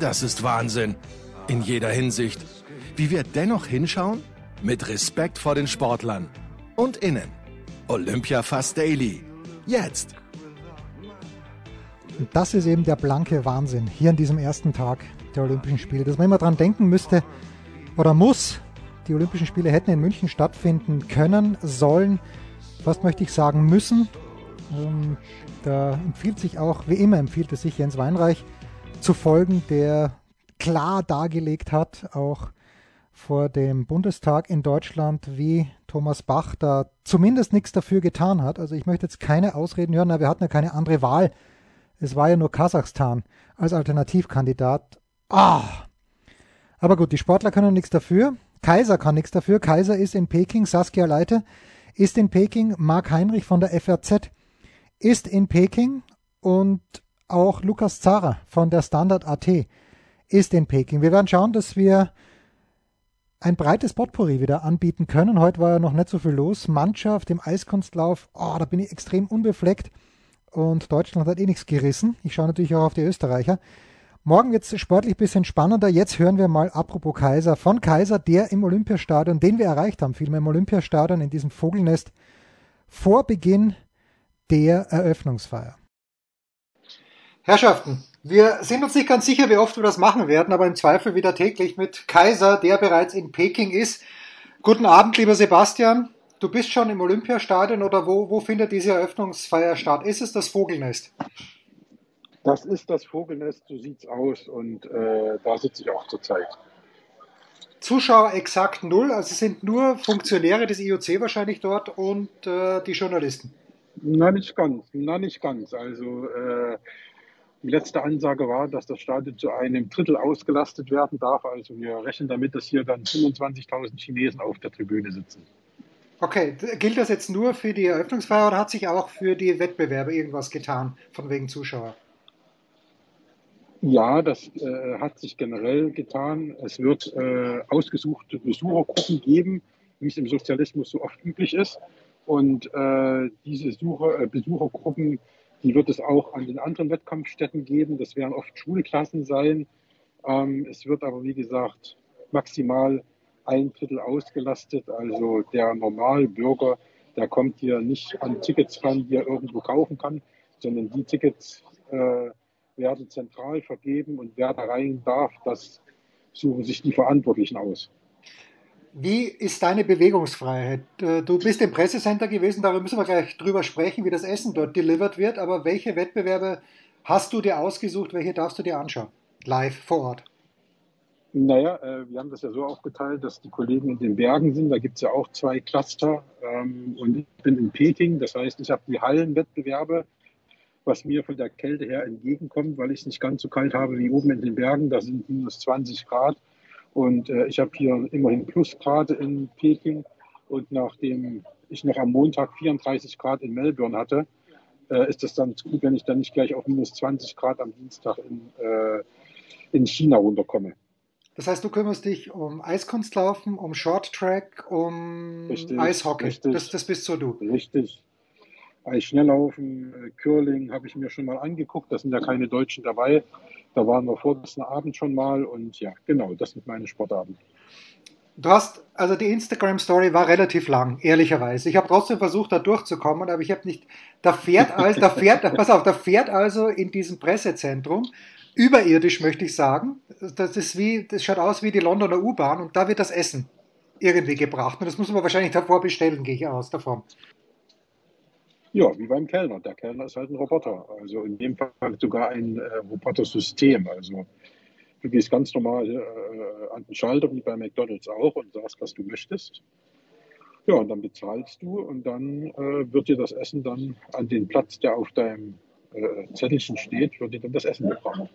Das ist Wahnsinn. In jeder Hinsicht. Wie wir dennoch hinschauen? Mit Respekt vor den Sportlern. Und innen. Olympia Fast Daily. Jetzt. Das ist eben der blanke Wahnsinn hier an diesem ersten Tag der Olympischen Spiele, dass man immer dran denken müsste oder muss, die Olympischen Spiele hätten in München stattfinden können, sollen, fast möchte ich sagen müssen. Ähm, da empfiehlt sich auch, wie immer empfiehlt es sich Jens Weinreich zu folgen, der klar dargelegt hat, auch vor dem Bundestag in Deutschland, wie Thomas Bach da zumindest nichts dafür getan hat. Also ich möchte jetzt keine Ausreden hören, aber wir hatten ja keine andere Wahl. Es war ja nur Kasachstan als Alternativkandidat. Ah! Aber gut, die Sportler können nichts dafür. Kaiser kann nichts dafür. Kaiser ist in Peking, Saskia Leite ist in Peking, Marc Heinrich von der FRZ ist in Peking und auch Lukas Zara von der Standard AT ist in Peking. Wir werden schauen, dass wir ein breites Potpourri wieder anbieten können. Heute war ja noch nicht so viel los. Mannschaft im Eiskunstlauf, oh, da bin ich extrem unbefleckt. Und Deutschland hat eh nichts gerissen. Ich schaue natürlich auch auf die Österreicher. Morgen wird es sportlich ein bisschen spannender. Jetzt hören wir mal, apropos Kaiser, von Kaiser, der im Olympiastadion, den wir erreicht haben, vielmehr im Olympiastadion, in diesem Vogelnest, vor Beginn der Eröffnungsfeier. Herrschaften, wir sind uns nicht ganz sicher, wie oft wir das machen werden, aber im Zweifel wieder täglich mit Kaiser, der bereits in Peking ist. Guten Abend, lieber Sebastian. Du bist schon im Olympiastadion oder wo, wo findet diese Eröffnungsfeier statt? Ist es das Vogelnest? Das ist das Vogelnest, so sieht's aus und äh, da sitze ich auch zurzeit. Zuschauer exakt null, also sind nur Funktionäre des IOC wahrscheinlich dort und äh, die Journalisten. Na, nicht ganz, na, nicht ganz. Also äh, die letzte Ansage war, dass das Stadion zu einem Drittel ausgelastet werden darf. Also wir rechnen damit, dass hier dann 25.000 Chinesen auf der Tribüne sitzen. Okay, gilt das jetzt nur für die Eröffnungsfeier oder hat sich auch für die Wettbewerbe irgendwas getan, von wegen Zuschauer? Ja, das äh, hat sich generell getan. Es wird äh, ausgesuchte Besuchergruppen geben, wie es im Sozialismus so oft üblich ist. Und äh, diese Suche, äh, Besuchergruppen, die wird es auch an den anderen Wettkampfstätten geben. Das werden oft Schulklassen sein. Ähm, es wird aber, wie gesagt, maximal ein Drittel ausgelastet. Also der Normalbürger, der kommt hier nicht an Tickets ran, die er irgendwo kaufen kann, sondern die Tickets äh, werden zentral vergeben und wer da rein darf, das suchen sich die Verantwortlichen aus. Wie ist deine Bewegungsfreiheit? Äh, du bist im Pressecenter gewesen, darüber müssen wir gleich drüber sprechen, wie das Essen dort delivered wird. Aber welche Wettbewerbe hast du dir ausgesucht? Welche darfst du dir anschauen? Live vor Ort. Naja, äh, wir haben das ja so aufgeteilt, dass die Kollegen in den Bergen sind. Da gibt es ja auch zwei Cluster. Ähm, und ich bin in Peking. Das heißt, ich habe die Hallenwettbewerbe was mir von der Kälte her entgegenkommt, weil ich es nicht ganz so kalt habe wie oben in den Bergen. Da sind minus 20 Grad. Und äh, ich habe hier immerhin Plusgrade in Peking. Und nachdem ich noch am Montag 34 Grad in Melbourne hatte, äh, ist es dann gut, wenn ich dann nicht gleich auf minus 20 Grad am Dienstag in, äh, in China runterkomme. Das heißt, du kümmerst dich um Eiskunstlaufen, um Shorttrack, um richtig, Eishockey. Richtig, das, das bist so du. Richtig, Eisschnelllaufen, äh, Curling habe ich mir schon mal angeguckt. Da sind ja keine Deutschen dabei. Da waren wir vorgestern Abend schon mal und ja, genau, das sind meine Sportarten. Du hast, also die Instagram-Story war relativ lang, ehrlicherweise. Ich habe trotzdem versucht, da durchzukommen, aber ich habe nicht. Da fährt also, da fährt, pass auf, da fährt also in diesem Pressezentrum, überirdisch möchte ich sagen. Das ist wie, das schaut aus wie die Londoner U-Bahn und da wird das Essen irgendwie gebracht. Und das muss man wahrscheinlich davor bestellen, gehe ich aus davon. Ja, wie beim Kellner. Der Kellner ist halt ein Roboter. Also in dem Fall sogar ein äh, Robotersystem. Also Du gehst ganz normal äh, an den Schalter, wie bei McDonalds auch, und sagst, was du möchtest. Ja, und dann bezahlst du und dann äh, wird dir das Essen dann an den Platz, der auf deinem äh, Zettelchen steht, wird dir dann das Essen gebracht.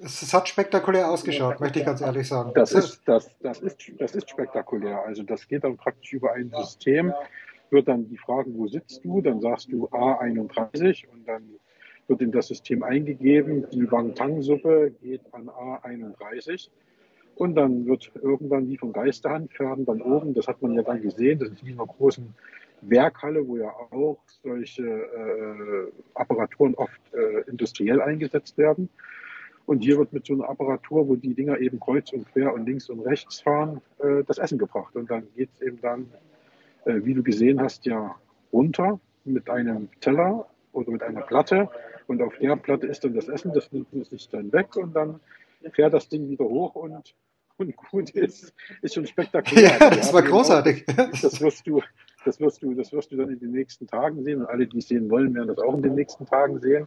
Es hat spektakulär ausgeschaut, möchte ich ganz ehrlich sagen. Das ist, das, das, ist, das ist spektakulär. Also das geht dann praktisch über ein System, wird dann die Frage, wo sitzt du? Dann sagst du A31 und dann wird in das System eingegeben. Die Wang-Tang-Suppe geht an A31. Und dann wird irgendwann wie von Geisterhand fern dann oben, das hat man ja dann gesehen, das ist wie in einer großen Werkhalle, wo ja auch solche äh, Apparaturen oft äh, industriell eingesetzt werden. Und hier wird mit so einer Apparatur, wo die Dinger eben kreuz und quer und links und rechts fahren, äh, das Essen gebracht. Und dann geht es eben dann, äh, wie du gesehen hast, ja runter mit einem Teller oder mit einer Platte und auf der Platte ist dann das Essen, das nimmt man sich dann weg und dann fährt das Ding wieder hoch und, und gut ist. Ist schon spektakulär. Ja, das war großartig. Auch, das wirst du, das wirst du, das wirst du dann in den nächsten Tagen sehen und alle, die es sehen wollen, werden das auch in den nächsten Tagen sehen.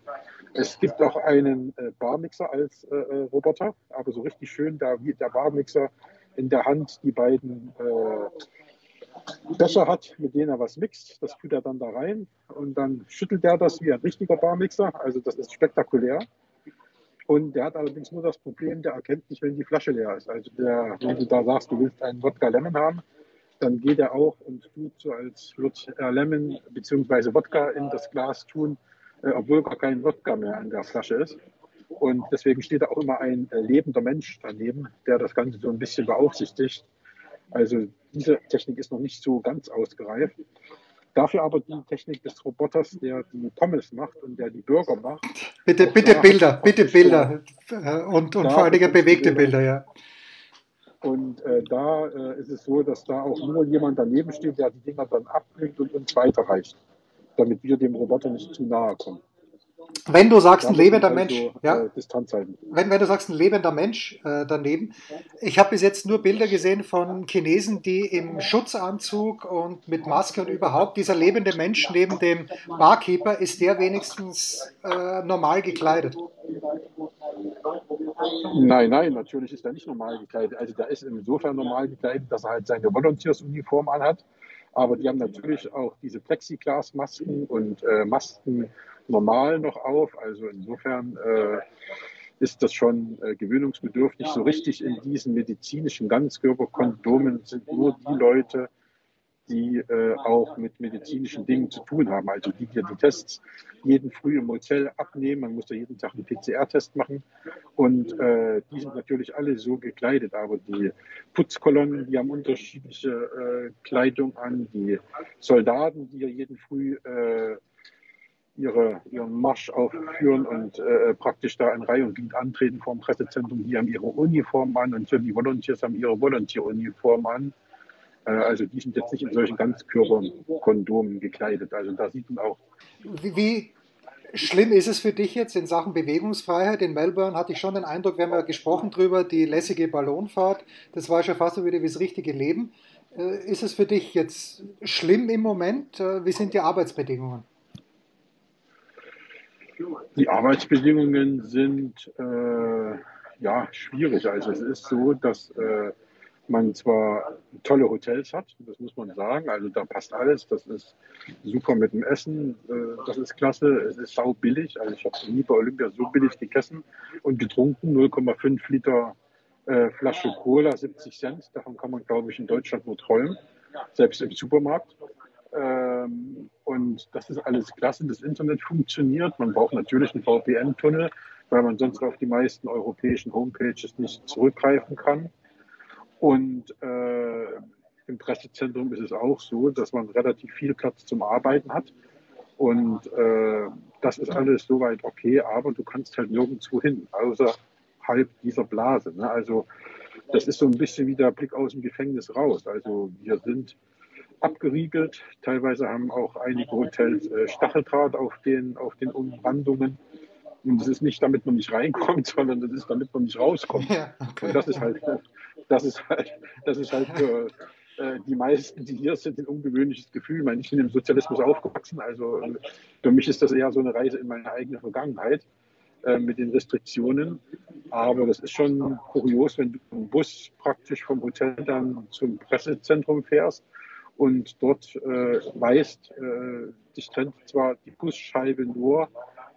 Es gibt auch einen äh, Barmixer als äh, äh Roboter, aber so richtig schön, da wie der Barmixer in der Hand die beiden äh, Becher hat, mit denen er was mixt. Das tut er dann da rein und dann schüttelt er das wie ein richtiger Barmixer. Also das ist spektakulär. Und der hat allerdings nur das Problem, der erkennt nicht, wenn die Flasche leer ist. Also der, wenn du da sagst, du willst einen Wodka Lemon haben, dann geht er auch und tut so, als würde er Lemon bzw. Wodka in das Glas tun, äh, obwohl gar kein Wodka mehr in der Flasche ist. Und deswegen steht da auch immer ein äh, lebender Mensch daneben, der das Ganze so ein bisschen beaufsichtigt. Also diese Technik ist noch nicht so ganz ausgereift. Dafür aber die Technik des Roboters, der die Pommes macht und der die Burger macht. Bitte, bitte Bilder, bitte Bilder und, und vor allen Dingen bewegte Bilder, ja. Und äh, da äh, ist es so, dass da auch nur jemand daneben steht, der die Dinger dann abbringt und uns weiterreicht, damit wir dem Roboter nicht zu nahe kommen. Wenn du sagst, ein lebender Mensch, also, ja, äh, Distanz halten. Wenn, wenn du sagst, ein lebender Mensch äh, daneben. Ich habe bis jetzt nur Bilder gesehen von Chinesen, die im Schutzanzug und mit Maske und überhaupt, dieser lebende Mensch neben dem Barkeeper, ist der wenigstens äh, normal gekleidet? Nein, nein, natürlich ist er nicht normal gekleidet. Also der ist insofern normal gekleidet, dass er halt seine Volunteersuniform anhat. Aber die haben natürlich auch diese Plexiglas-Masken und äh, Masken normal noch auf. Also insofern äh, ist das schon äh, gewöhnungsbedürftig. So richtig in diesen medizinischen Ganzkörperkondomen sind nur die Leute, die äh, auch mit medizinischen Dingen zu tun haben. Also die dir die Tests jeden Früh im Hotel abnehmen. Man muss da jeden Tag einen PCR-Test machen. Und äh, die sind natürlich alle so gekleidet. Aber die Putzkolonnen, die haben unterschiedliche äh, Kleidung an. Die Soldaten, die ja jeden Früh äh, ihre, ihren Marsch aufführen und äh, praktisch da in Reihe und Glied antreten vor dem Pressezentrum. Die haben ihre Uniform an und die Volunteers haben ihre Volunteer-Uniform an. Äh, also die sind jetzt nicht in solchen Ganzkörperkondomen gekleidet. Also da sieht man auch. Wie, wie schlimm ist es für dich jetzt in Sachen Bewegungsfreiheit? In Melbourne hatte ich schon den Eindruck, wir haben ja gesprochen drüber, die lässige Ballonfahrt, das war schon fast so wieder wie das richtige Leben. Äh, ist es für dich jetzt schlimm im Moment? Äh, wie sind die Arbeitsbedingungen? Die Arbeitsbedingungen sind äh, ja schwierig. Also es ist so, dass äh, man zwar tolle Hotels hat, das muss man sagen. Also da passt alles. Das ist super mit dem Essen. Äh, das ist klasse. Es ist sau billig. Also ich habe nie bei Olympia so billig gegessen und getrunken. 0,5 Liter äh, Flasche Cola, 70 Cent. Davon kann man, glaube ich, in Deutschland nur träumen. Selbst im Supermarkt. Ähm, und das ist alles klasse. Das Internet funktioniert. Man braucht natürlich einen VPN-Tunnel, weil man sonst auf die meisten europäischen Homepages nicht zurückgreifen kann. Und äh, im Pressezentrum ist es auch so, dass man relativ viel Platz zum Arbeiten hat. Und äh, das ist alles soweit okay, aber du kannst halt nirgendwo hin, außerhalb dieser Blase. Ne? Also das ist so ein bisschen wie der Blick aus dem Gefängnis raus. Also wir sind abgeriegelt. Teilweise haben auch einige Hotels äh, Stacheldraht auf den, auf den Umrandungen. Und das ist nicht, damit man nicht reinkommt, sondern das ist, damit man nicht rauskommt. Ja, okay. Und das ist halt, das ist halt, das ist halt für äh, die meisten, die hier sind, ein ungewöhnliches Gefühl. Ich, meine, ich bin im Sozialismus aufgewachsen, also für mich ist das eher so eine Reise in meine eigene Vergangenheit äh, mit den Restriktionen. Aber das ist schon kurios, wenn du im Bus praktisch vom Hotel dann zum Pressezentrum fährst und dort äh, weißt, äh, dich trennt zwar die Busscheibe nur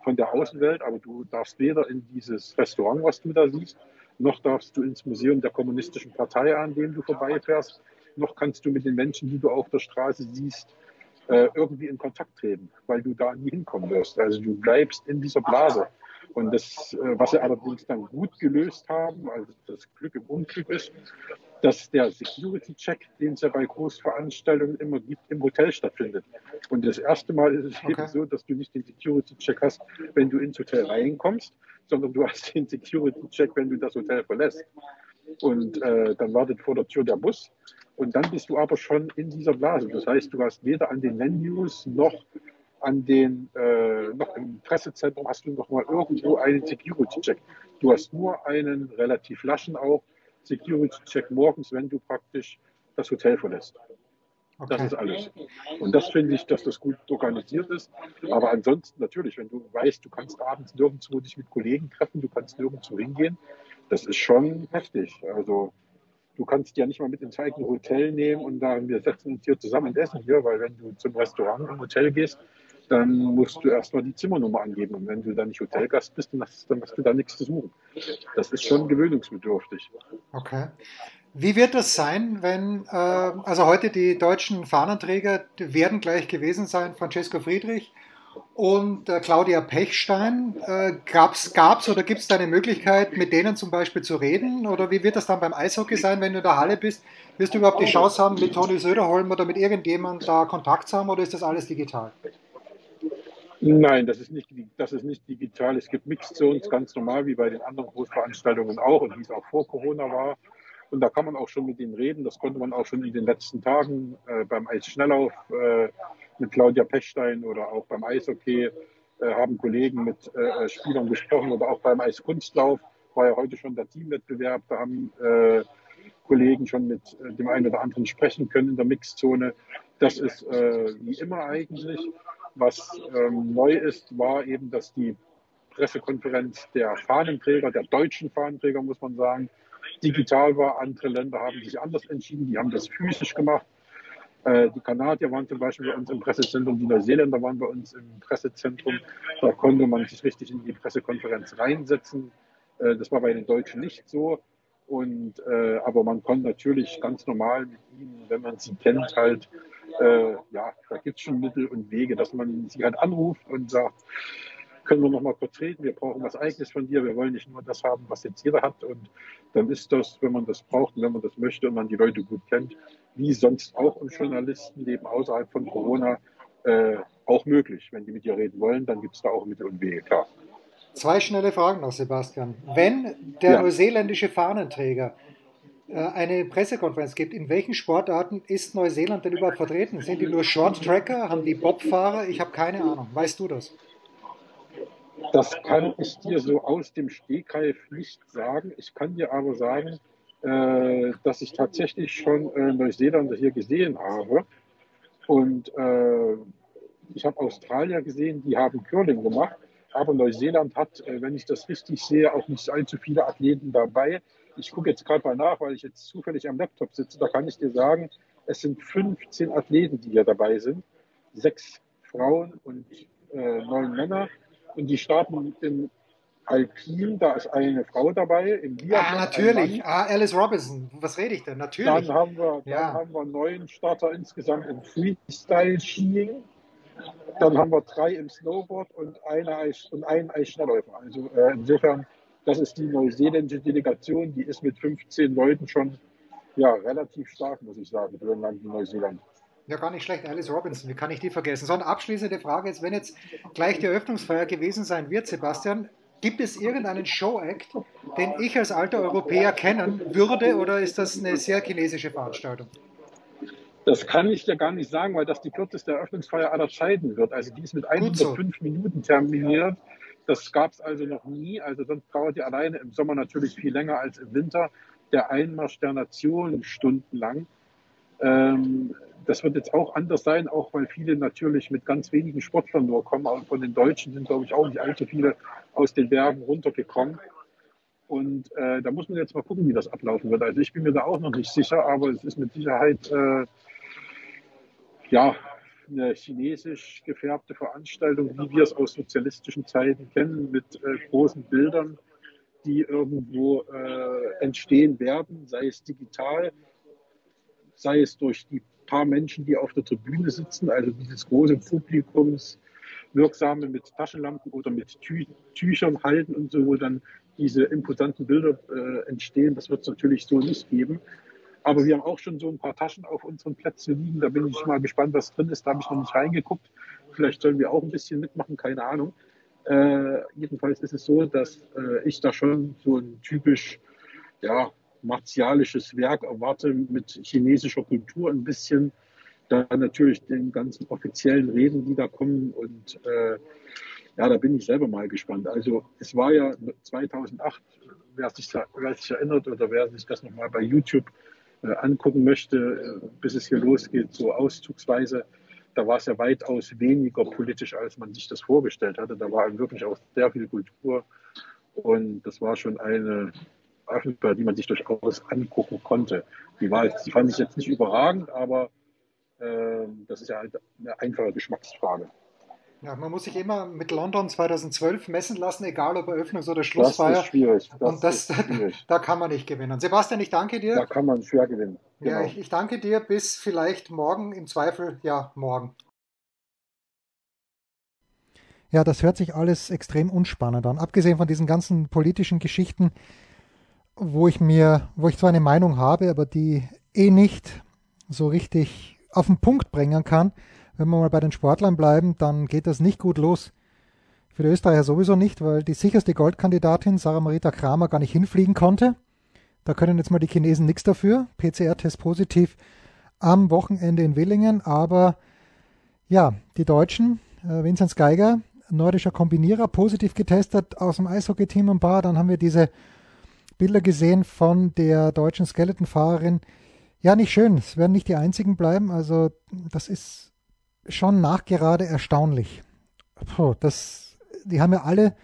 von der Außenwelt, aber du darfst weder in dieses Restaurant, was du da siehst, noch darfst du ins Museum der Kommunistischen Partei, an dem du vorbeifährst, noch kannst du mit den Menschen, die du auf der Straße siehst, äh, irgendwie in Kontakt treten, weil du da nie hinkommen wirst. Also du bleibst in dieser Blase. Und das, äh, was sie allerdings dann gut gelöst haben, also das Glück im Unglück ist, dass der Security-Check, den es ja bei Großveranstaltungen immer gibt, im Hotel stattfindet. Und das erste Mal ist es okay. eben so, dass du nicht den Security-Check hast, wenn du ins Hotel reinkommst, sondern du hast den Security-Check, wenn du das Hotel verlässt. Und äh, dann wartet vor der Tür der Bus. Und dann bist du aber schon in dieser Blase. Das heißt, du hast weder an den Menus noch an den, äh, noch im Pressezentrum hast du noch mal irgendwo einen Security-Check. Du hast nur einen relativ laschen auch Security-Check morgens, wenn du praktisch das Hotel verlässt. Okay. Das ist alles. Und das finde ich, dass das gut organisiert ist. Aber ansonsten natürlich, wenn du weißt, du kannst abends nirgendwo dich mit Kollegen treffen, du kannst nirgendwo hingehen, das ist schon heftig. Also du kannst ja nicht mal mit ins eigene Hotel nehmen und sagen, wir setzen uns hier zusammen und essen hier, weil wenn du zum Restaurant im Hotel gehst, dann musst du erstmal die Zimmernummer angeben. Und wenn du dann nicht Hotelgast bist, dann hast, dann hast du da nichts zu suchen. Das ist schon gewöhnungsbedürftig. Okay. Wie wird das sein, wenn, äh, also heute die deutschen Fahnenträger werden gleich gewesen sein, Francesco Friedrich und äh, Claudia Pechstein. Äh, gab's, gab's oder gibt es da eine Möglichkeit, mit denen zum Beispiel zu reden? Oder wie wird das dann beim Eishockey sein, wenn du in der Halle bist? Wirst du überhaupt die Chance haben, mit Toni Söderholm oder mit irgendjemand da Kontakt zu haben oder ist das alles digital? Nein, das ist, nicht, das ist nicht digital. Es gibt Mixed Zones ganz normal, wie bei den anderen Großveranstaltungen auch und wie es auch vor Corona war. Und da kann man auch schon mit ihnen reden. Das konnte man auch schon in den letzten Tagen äh, beim Eisschnelllauf äh, mit Claudia Pechstein oder auch beim Eishockey äh, haben Kollegen mit äh, Spielern gesprochen oder auch beim Eiskunstlauf war ja heute schon der Teamwettbewerb. Da haben äh, Kollegen schon mit äh, dem einen oder anderen sprechen können in der Mixzone. Das ist wie immer eigentlich. Was ähm, neu ist, war eben, dass die Pressekonferenz der Fahnenträger, der deutschen Fahnenträger, muss man sagen, digital war. Andere Länder haben sich anders entschieden, die haben das physisch gemacht. Äh, die Kanadier waren zum Beispiel bei uns im Pressezentrum, die Neuseeländer waren bei uns im Pressezentrum. Da konnte man sich richtig in die Pressekonferenz reinsetzen. Äh, das war bei den Deutschen nicht so. Und, äh, aber man konnte natürlich ganz normal mit ihnen, wenn man sie kennt, halt äh, ja, da gibt es schon Mittel und Wege, dass man sie halt anruft und sagt, können wir noch mal kurz reden, wir brauchen was Eigenes von dir, wir wollen nicht nur das haben, was jetzt jeder hat und dann ist das, wenn man das braucht und wenn man das möchte und man die Leute gut kennt, wie sonst auch im Journalistenleben außerhalb von Corona, äh, auch möglich. Wenn die mit dir reden wollen, dann gibt es da auch Mittel und Wege, klar. Zwei schnelle Fragen noch, Sebastian. Wenn der ja. neuseeländische Fahnenträger eine Pressekonferenz gibt, in welchen Sportarten ist Neuseeland denn überhaupt vertreten? Sind die nur Short-Tracker? Haben die Bobfahrer? Ich habe keine Ahnung. Weißt du das? Das kann ich dir so aus dem Stegreif nicht sagen. Ich kann dir aber sagen, äh, dass ich tatsächlich schon äh, Neuseeländer hier gesehen habe. Und äh, ich habe Australier gesehen, die haben Curling gemacht. Aber Neuseeland hat, äh, wenn ich das richtig sehe, auch nicht allzu viele Athleten dabei. Ich gucke jetzt gerade mal nach, weil ich jetzt zufällig am Laptop sitze. Da kann ich dir sagen, es sind 15 Athleten, die hier dabei sind. Sechs Frauen und äh, neun Männer. Und die starten im Alpin, da ist eine Frau dabei. Im Biathlon ah, natürlich. Ah, Alice Robinson. Was rede ich denn? Natürlich. Dann haben wir, dann ja. haben wir neun Starter insgesamt im Freestyle-Skiing. Dann haben wir drei im Snowboard und, eine Eis, und einen Eisschnellläufer. Also äh, insofern das ist die neuseeländische Delegation, die ist mit 15 Leuten schon ja, relativ stark, muss ich sagen, für ein Land wie Neuseeland. Ja, gar nicht schlecht. Alice Robinson, wie kann ich die vergessen? So eine abschließende Frage jetzt, wenn jetzt gleich die Eröffnungsfeier gewesen sein wird, Sebastian, Gibt es irgendeinen Show-Act, den ich als alter Europäer kennen würde oder ist das eine sehr chinesische Veranstaltung? Das kann ich dir gar nicht sagen, weil das die kürzeste Eröffnungsfeier aller Zeiten wird. Also die ist mit 105 so. Minuten terminiert. Das gab es also noch nie. Also sonst dauert die alleine im Sommer natürlich viel länger als im Winter. Der Einmarsch der Nationen stundenlang. Ähm, das wird jetzt auch anders sein, auch weil viele natürlich mit ganz wenigen Sportlern nur kommen. Aber von den Deutschen sind, glaube ich, auch nicht allzu viele aus den Bergen runtergekommen. Und äh, da muss man jetzt mal gucken, wie das ablaufen wird. Also ich bin mir da auch noch nicht sicher, aber es ist mit Sicherheit äh, ja eine chinesisch gefärbte Veranstaltung, wie wir es aus sozialistischen Zeiten kennen, mit äh, großen Bildern, die irgendwo äh, entstehen werden, sei es digital, sei es durch die paar Menschen, die auf der Tribüne sitzen, also dieses große Publikumswirksame mit Taschenlampen oder mit Tü Tüchern halten und so, wo dann diese imposanten Bilder äh, entstehen. Das wird es natürlich so nicht geben. Aber wir haben auch schon so ein paar Taschen auf unseren Plätzen liegen. Da bin ich mal gespannt, was drin ist. Da habe ich noch nicht reingeguckt. Vielleicht sollen wir auch ein bisschen mitmachen, keine Ahnung. Äh, jedenfalls ist es so, dass äh, ich da schon so ein typisch ja, martialisches Werk erwarte mit chinesischer Kultur ein bisschen. Da natürlich den ganzen offiziellen Reden, die da kommen. Und äh, ja, da bin ich selber mal gespannt. Also es war ja 2008, wer sich, wer sich erinnert oder wer sich das nochmal bei YouTube angucken möchte, äh, bis es hier losgeht, so auszugsweise, da war es ja weitaus weniger politisch, als man sich das vorgestellt hatte. Da war wirklich auch sehr viel Kultur und das war schon eine Öffentlichkeit, die man sich durchaus angucken konnte. Die, war, die fand ich jetzt nicht überragend, aber äh, das ist ja halt eine einfache Geschmacksfrage. Ja, man muss sich immer mit London 2012 messen lassen, egal ob Eröffnungs- oder Schlussfeier. Das ist schwierig. Das und das, ist schwierig. da kann man nicht gewinnen. Sebastian, ich danke dir. Da kann man schwer gewinnen. Genau. Ja, ich, ich danke dir. Bis vielleicht morgen, im Zweifel, ja, morgen. Ja, das hört sich alles extrem unspannend an. Abgesehen von diesen ganzen politischen Geschichten, wo ich mir, wo ich zwar eine Meinung habe, aber die eh nicht so richtig auf den Punkt bringen kann. Wenn wir mal bei den Sportlern bleiben, dann geht das nicht gut los. Für die Österreicher sowieso nicht, weil die sicherste Goldkandidatin Sarah Marita Kramer gar nicht hinfliegen konnte. Da können jetzt mal die Chinesen nichts dafür. PCR-Test positiv am Wochenende in Willingen. Aber ja, die Deutschen, äh, Vinzenz Geiger, nordischer Kombinierer, positiv getestet aus dem Eishockey-Team ein paar. Dann haben wir diese Bilder gesehen von der deutschen Skeletonfahrerin. Ja, nicht schön. Es werden nicht die einzigen bleiben. Also, das ist schon nachgerade erstaunlich. Puh, das, die haben ja alle,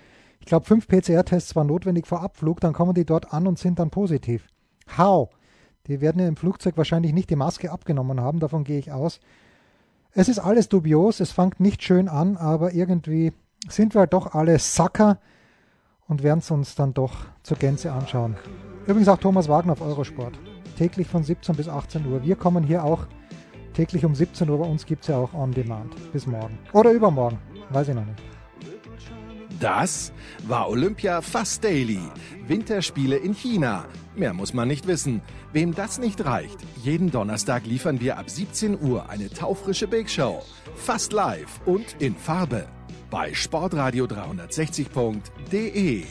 ich glaube, fünf PCR-Tests waren notwendig vor Abflug. Dann kommen die dort an und sind dann positiv. How? Die werden ja im Flugzeug wahrscheinlich nicht die Maske abgenommen haben. Davon gehe ich aus. Es ist alles dubios. Es fängt nicht schön an, aber irgendwie sind wir halt doch alle Sacker und werden es uns dann doch zur Gänze anschauen. Übrigens auch Thomas Wagner auf Eurosport. Täglich von 17 bis 18 Uhr. Wir kommen hier auch täglich um 17 Uhr. Bei uns gibt es ja auch On Demand. Bis morgen. Oder übermorgen. Weiß ich noch nicht. Das war Olympia Fast Daily. Winterspiele in China. Mehr muss man nicht wissen. Wem das nicht reicht, jeden Donnerstag liefern wir ab 17 Uhr eine taufrische Big Show. Fast live und in Farbe bei sportradio360.de.